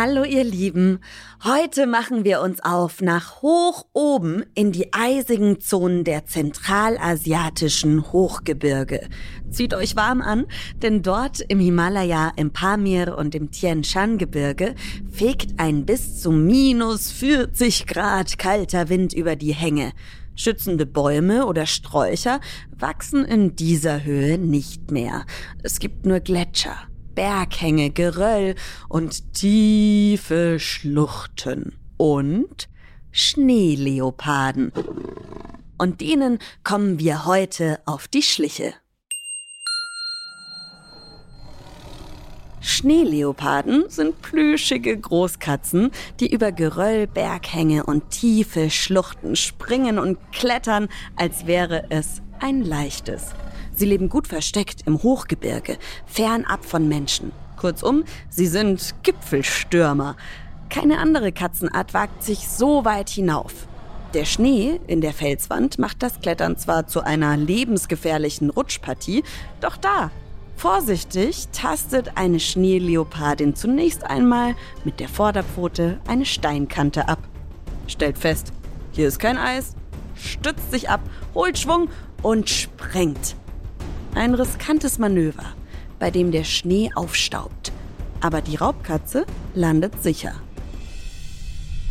Hallo ihr Lieben, heute machen wir uns auf nach hoch oben in die eisigen Zonen der zentralasiatischen Hochgebirge. Zieht euch warm an, denn dort im Himalaya, im Pamir und im Tien Shan Gebirge fegt ein bis zu minus 40 Grad kalter Wind über die Hänge. Schützende Bäume oder Sträucher wachsen in dieser Höhe nicht mehr. Es gibt nur Gletscher. Berghänge, Geröll und tiefe Schluchten und Schneeleoparden. Und denen kommen wir heute auf die Schliche. Schneeleoparden sind plüschige Großkatzen, die über Geröll, Berghänge und tiefe Schluchten springen und klettern, als wäre es ein leichtes. Sie leben gut versteckt im Hochgebirge, fernab von Menschen. Kurzum, sie sind Gipfelstürmer. Keine andere Katzenart wagt sich so weit hinauf. Der Schnee in der Felswand macht das Klettern zwar zu einer lebensgefährlichen Rutschpartie, doch da, vorsichtig, tastet eine Schneeleopardin zunächst einmal mit der Vorderpfote eine Steinkante ab. Stellt fest, hier ist kein Eis, stützt sich ab, holt Schwung und sprengt. Ein riskantes Manöver, bei dem der Schnee aufstaubt. Aber die Raubkatze landet sicher.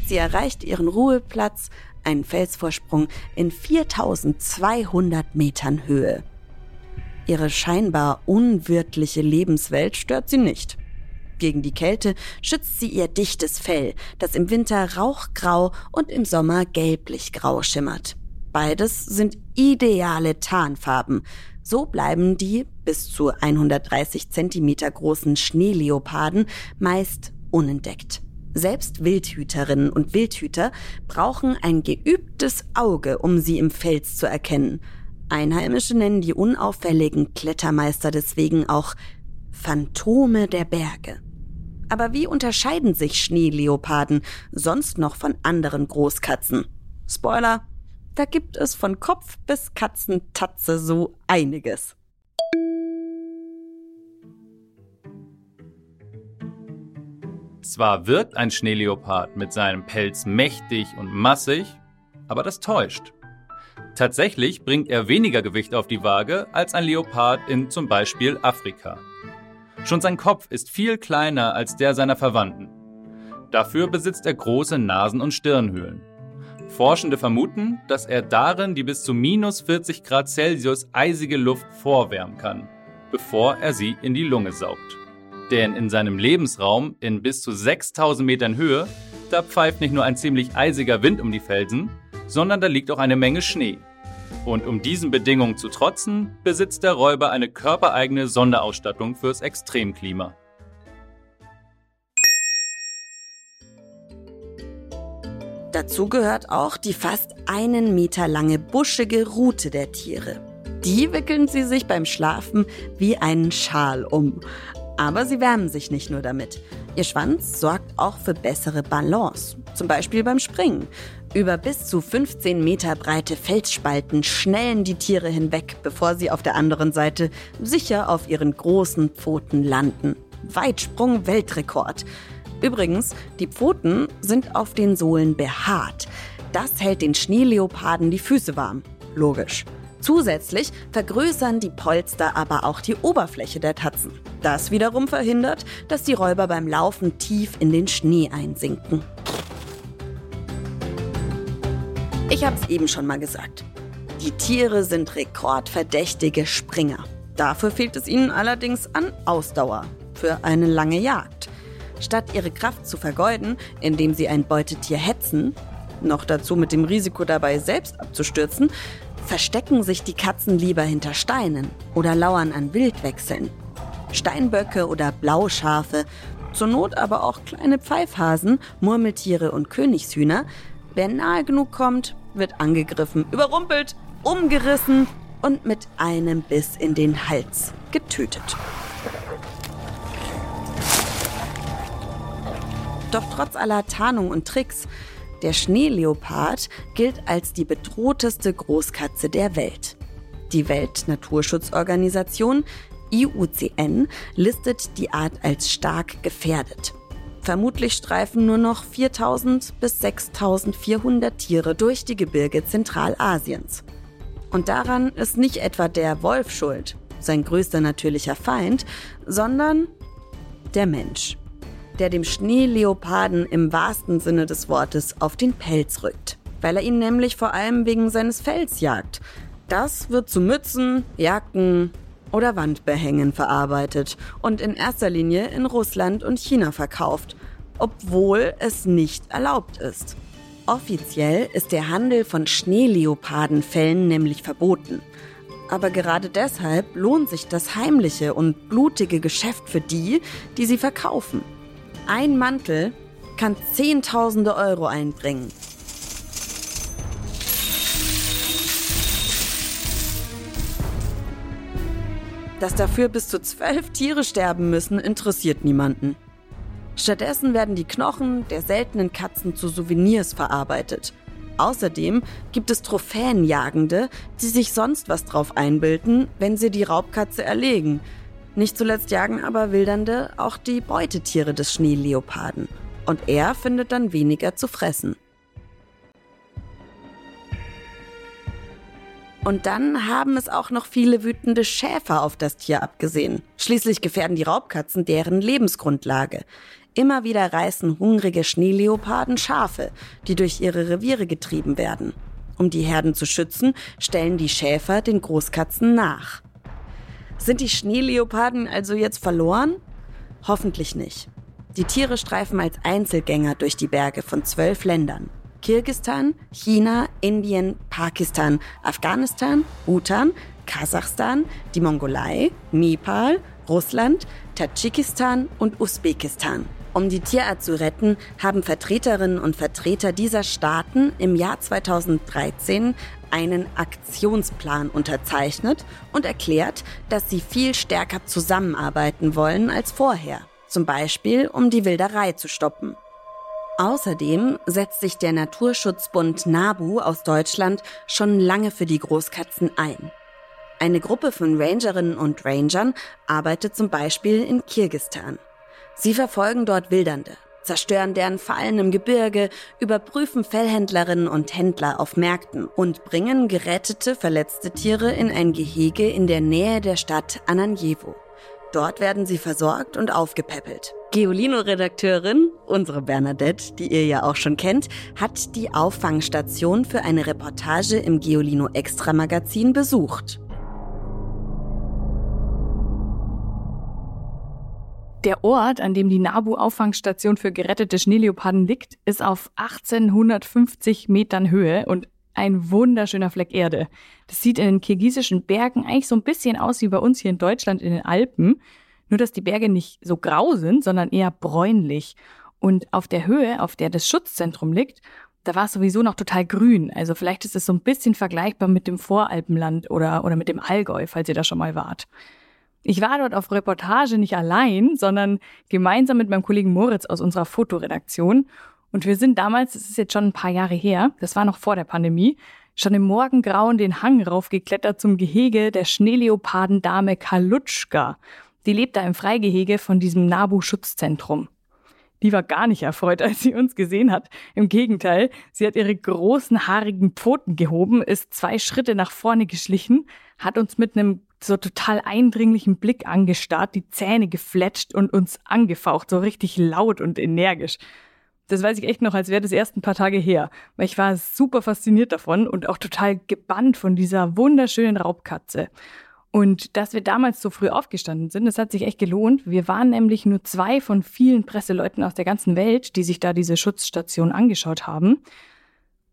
Sie erreicht ihren Ruheplatz, einen Felsvorsprung in 4200 Metern Höhe. Ihre scheinbar unwirtliche Lebenswelt stört sie nicht. Gegen die Kälte schützt sie ihr dichtes Fell, das im Winter rauchgrau und im Sommer gelblich-grau schimmert. Beides sind ideale Tarnfarben, so bleiben die bis zu 130 Zentimeter großen Schneeleoparden meist unentdeckt. Selbst Wildhüterinnen und Wildhüter brauchen ein geübtes Auge, um sie im Fels zu erkennen. Einheimische nennen die unauffälligen Klettermeister deswegen auch Phantome der Berge. Aber wie unterscheiden sich Schneeleoparden sonst noch von anderen Großkatzen? Spoiler, da gibt es von Kopf bis Katzentatze so einiges. Zwar wirkt ein Schneeleopard mit seinem Pelz mächtig und massig, aber das täuscht. Tatsächlich bringt er weniger Gewicht auf die Waage als ein Leopard in zum Beispiel Afrika. Schon sein Kopf ist viel kleiner als der seiner Verwandten. Dafür besitzt er große Nasen- und Stirnhöhlen. Forschende vermuten, dass er darin die bis zu minus 40 Grad Celsius eisige Luft vorwärmen kann, bevor er sie in die Lunge saugt. Denn in seinem Lebensraum in bis zu 6000 Metern Höhe, da pfeift nicht nur ein ziemlich eisiger Wind um die Felsen, sondern da liegt auch eine Menge Schnee. Und um diesen Bedingungen zu trotzen, besitzt der Räuber eine körpereigene Sonderausstattung fürs Extremklima. Dazu gehört auch die fast einen Meter lange buschige Rute der Tiere. Die wickeln sie sich beim Schlafen wie einen Schal um. Aber sie wärmen sich nicht nur damit. Ihr Schwanz sorgt auch für bessere Balance, zum Beispiel beim Springen. Über bis zu 15 Meter breite Felsspalten schnellen die Tiere hinweg, bevor sie auf der anderen Seite sicher auf ihren großen Pfoten landen. Weitsprung-Weltrekord. Übrigens, die Pfoten sind auf den Sohlen behaart. Das hält den Schneeleoparden die Füße warm. Logisch. Zusätzlich vergrößern die Polster aber auch die Oberfläche der Tatzen. Das wiederum verhindert, dass die Räuber beim Laufen tief in den Schnee einsinken. Ich hab's eben schon mal gesagt. Die Tiere sind rekordverdächtige Springer. Dafür fehlt es ihnen allerdings an Ausdauer für eine lange Jagd. Statt ihre Kraft zu vergeuden, indem sie ein Beutetier hetzen, noch dazu mit dem Risiko dabei selbst abzustürzen, verstecken sich die Katzen lieber hinter Steinen oder lauern an Wildwechseln. Steinböcke oder Blauschafe, zur Not aber auch kleine Pfeifhasen, Murmeltiere und Königshühner Wer nahe genug kommt, wird angegriffen, überrumpelt, umgerissen und mit einem Biss in den Hals getötet. Doch trotz aller Tarnung und Tricks, der Schneeleopard gilt als die bedrohteste Großkatze der Welt. Die Weltnaturschutzorganisation IUCN listet die Art als stark gefährdet. Vermutlich streifen nur noch 4000 bis 6400 Tiere durch die Gebirge Zentralasiens. Und daran ist nicht etwa der Wolf schuld, sein größter natürlicher Feind, sondern der Mensch, der dem Schneeleoparden im wahrsten Sinne des Wortes auf den Pelz rückt, weil er ihn nämlich vor allem wegen seines Fells jagt. Das wird zu Mützen, Jacken oder Wandbehängen verarbeitet und in erster Linie in Russland und China verkauft, obwohl es nicht erlaubt ist. Offiziell ist der Handel von Schneeleopardenfällen nämlich verboten. Aber gerade deshalb lohnt sich das heimliche und blutige Geschäft für die, die sie verkaufen. Ein Mantel kann Zehntausende Euro einbringen. Dass dafür bis zu zwölf Tiere sterben müssen, interessiert niemanden. Stattdessen werden die Knochen der seltenen Katzen zu Souvenirs verarbeitet. Außerdem gibt es Trophäenjagende, die sich sonst was drauf einbilden, wenn sie die Raubkatze erlegen. Nicht zuletzt jagen aber Wildernde auch die Beutetiere des Schneeleoparden. Und er findet dann weniger zu fressen. Und dann haben es auch noch viele wütende Schäfer auf das Tier abgesehen. Schließlich gefährden die Raubkatzen deren Lebensgrundlage. Immer wieder reißen hungrige Schneeleoparden Schafe, die durch ihre Reviere getrieben werden. Um die Herden zu schützen, stellen die Schäfer den Großkatzen nach. Sind die Schneeleoparden also jetzt verloren? Hoffentlich nicht. Die Tiere streifen als Einzelgänger durch die Berge von zwölf Ländern. Kirgistan, China, Indien, Pakistan, Afghanistan, Bhutan, Kasachstan, die Mongolei, Nepal, Russland, Tadschikistan und Usbekistan. Um die Tierart zu retten, haben Vertreterinnen und Vertreter dieser Staaten im Jahr 2013 einen Aktionsplan unterzeichnet und erklärt, dass sie viel stärker zusammenarbeiten wollen als vorher. Zum Beispiel, um die Wilderei zu stoppen. Außerdem setzt sich der Naturschutzbund NABU aus Deutschland schon lange für die Großkatzen ein. Eine Gruppe von Rangerinnen und Rangern arbeitet zum Beispiel in Kirgistan. Sie verfolgen dort Wildernde, zerstören deren Fallen im Gebirge, überprüfen Fellhändlerinnen und Händler auf Märkten und bringen gerettete, verletzte Tiere in ein Gehege in der Nähe der Stadt Ananjevo. Dort werden sie versorgt und aufgepäppelt. Geolino-Redakteurin, unsere Bernadette, die ihr ja auch schon kennt, hat die Auffangstation für eine Reportage im Geolino Extra Magazin besucht. Der Ort, an dem die Nabu-Auffangstation für gerettete Schneeleoparden liegt, ist auf 1850 Metern Höhe und ein wunderschöner Fleck Erde. Das sieht in den kirgisischen Bergen eigentlich so ein bisschen aus wie bei uns hier in Deutschland in den Alpen. Nur, dass die Berge nicht so grau sind, sondern eher bräunlich. Und auf der Höhe, auf der das Schutzzentrum liegt, da war es sowieso noch total grün. Also vielleicht ist es so ein bisschen vergleichbar mit dem Voralpenland oder, oder mit dem Allgäu, falls ihr da schon mal wart. Ich war dort auf Reportage nicht allein, sondern gemeinsam mit meinem Kollegen Moritz aus unserer Fotoredaktion. Und wir sind damals, das ist jetzt schon ein paar Jahre her, das war noch vor der Pandemie, schon im Morgengrauen den Hang raufgeklettert zum Gehege der Schneeleopardendame Kalutschka. Die lebt da im Freigehege von diesem Nabu-Schutzzentrum. Die war gar nicht erfreut, als sie uns gesehen hat. Im Gegenteil, sie hat ihre großen haarigen Pfoten gehoben, ist zwei Schritte nach vorne geschlichen, hat uns mit einem so total eindringlichen Blick angestarrt, die Zähne gefletscht und uns angefaucht, so richtig laut und energisch. Das weiß ich echt noch, als wäre das erst ein paar Tage her, weil ich war super fasziniert davon und auch total gebannt von dieser wunderschönen Raubkatze. Und dass wir damals so früh aufgestanden sind, das hat sich echt gelohnt. Wir waren nämlich nur zwei von vielen Presseleuten aus der ganzen Welt, die sich da diese Schutzstation angeschaut haben.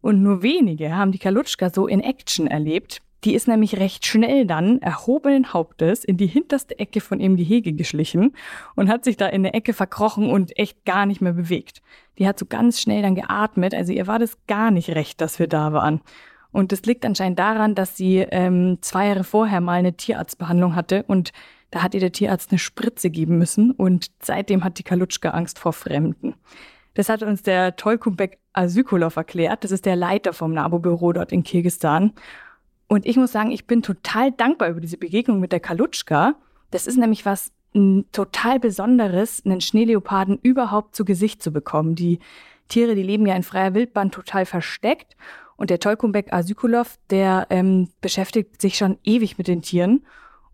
Und nur wenige haben die Kalutschka so in Action erlebt. Die ist nämlich recht schnell dann erhobenen Hauptes in die hinterste Ecke von ihrem Gehege geschlichen und hat sich da in der Ecke verkrochen und echt gar nicht mehr bewegt. Die hat so ganz schnell dann geatmet, also ihr war das gar nicht recht, dass wir da waren. Und das liegt anscheinend daran, dass sie ähm, zwei Jahre vorher mal eine Tierarztbehandlung hatte und da hat ihr der Tierarzt eine Spritze geben müssen und seitdem hat die Kalutschka Angst vor Fremden. Das hat uns der Tolkumbek Asykolov erklärt. Das ist der Leiter vom NABU-Büro dort in Kirgistan. Und ich muss sagen, ich bin total dankbar über diese Begegnung mit der Kalutschka. Das ist nämlich was total Besonderes, einen Schneeleoparden überhaupt zu Gesicht zu bekommen. Die Tiere, die leben ja in freier Wildbahn total versteckt. Und der Tolkumbek Asykolov, der ähm, beschäftigt sich schon ewig mit den Tieren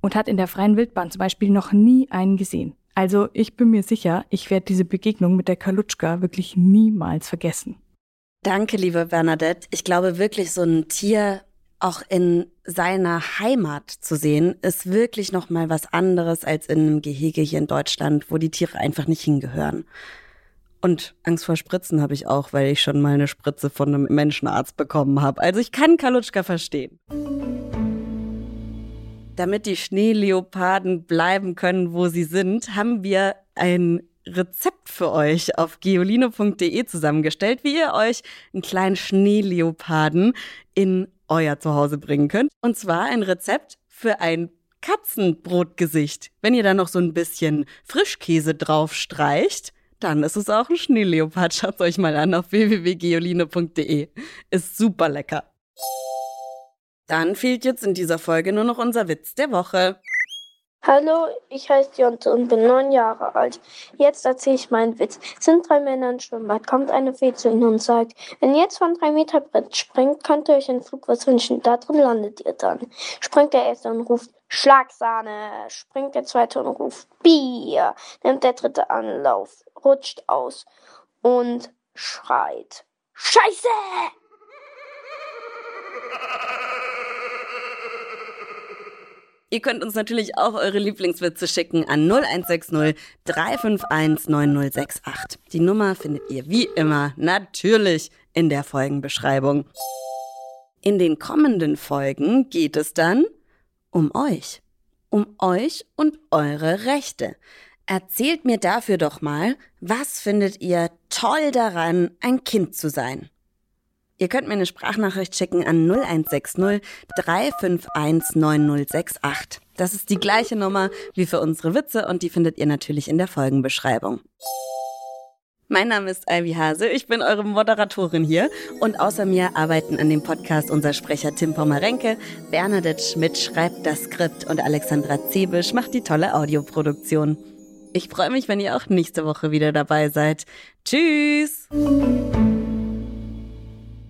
und hat in der freien Wildbahn zum Beispiel noch nie einen gesehen. Also ich bin mir sicher, ich werde diese Begegnung mit der Kalutschka wirklich niemals vergessen. Danke, liebe Bernadette. Ich glaube wirklich, so ein Tier auch in seiner Heimat zu sehen, ist wirklich noch mal was anderes als in einem Gehege hier in Deutschland, wo die Tiere einfach nicht hingehören. Und Angst vor Spritzen habe ich auch, weil ich schon mal eine Spritze von einem Menschenarzt bekommen habe. Also ich kann Kalutschka verstehen. Damit die Schneeleoparden bleiben können, wo sie sind, haben wir ein Rezept für euch auf geolino.de zusammengestellt, wie ihr euch einen kleinen Schneeleoparden in euer Zuhause bringen könnt. Und zwar ein Rezept für ein Katzenbrotgesicht. Wenn ihr da noch so ein bisschen Frischkäse drauf streicht, dann ist es auch ein Schneeleopard. Schaut euch mal an auf www.geoline.de. Ist super lecker. Dann fehlt jetzt in dieser Folge nur noch unser Witz der Woche. Hallo, ich heiße Jonte und bin neun Jahre alt. Jetzt erzähle ich meinen Witz. Sind drei Männer im Schwimmbad, kommt eine Fee zu ihnen und sagt, wenn ihr jetzt von drei Meter Brett springt, könnt ihr euch einen Flug was wünschen. Da drin landet ihr dann. Springt der erste und ruft Schlagsahne. Springt der zweite und ruft Bier. Nimmt der dritte Anlauf, rutscht aus und schreit Scheiße! Ihr könnt uns natürlich auch eure Lieblingswitze schicken an 0160 351 9068. Die Nummer findet ihr wie immer natürlich in der Folgenbeschreibung. In den kommenden Folgen geht es dann um euch. Um euch und eure Rechte. Erzählt mir dafür doch mal, was findet ihr toll daran, ein Kind zu sein? Ihr könnt mir eine Sprachnachricht schicken an 0160 351 9068. Das ist die gleiche Nummer wie für unsere Witze und die findet ihr natürlich in der Folgenbeschreibung. Mein Name ist Ivy Hase, ich bin eure Moderatorin hier und außer mir arbeiten an dem Podcast unser Sprecher Tim Pommerenke, Bernadette Schmidt schreibt das Skript und Alexandra Zebisch macht die tolle Audioproduktion. Ich freue mich, wenn ihr auch nächste Woche wieder dabei seid. Tschüss!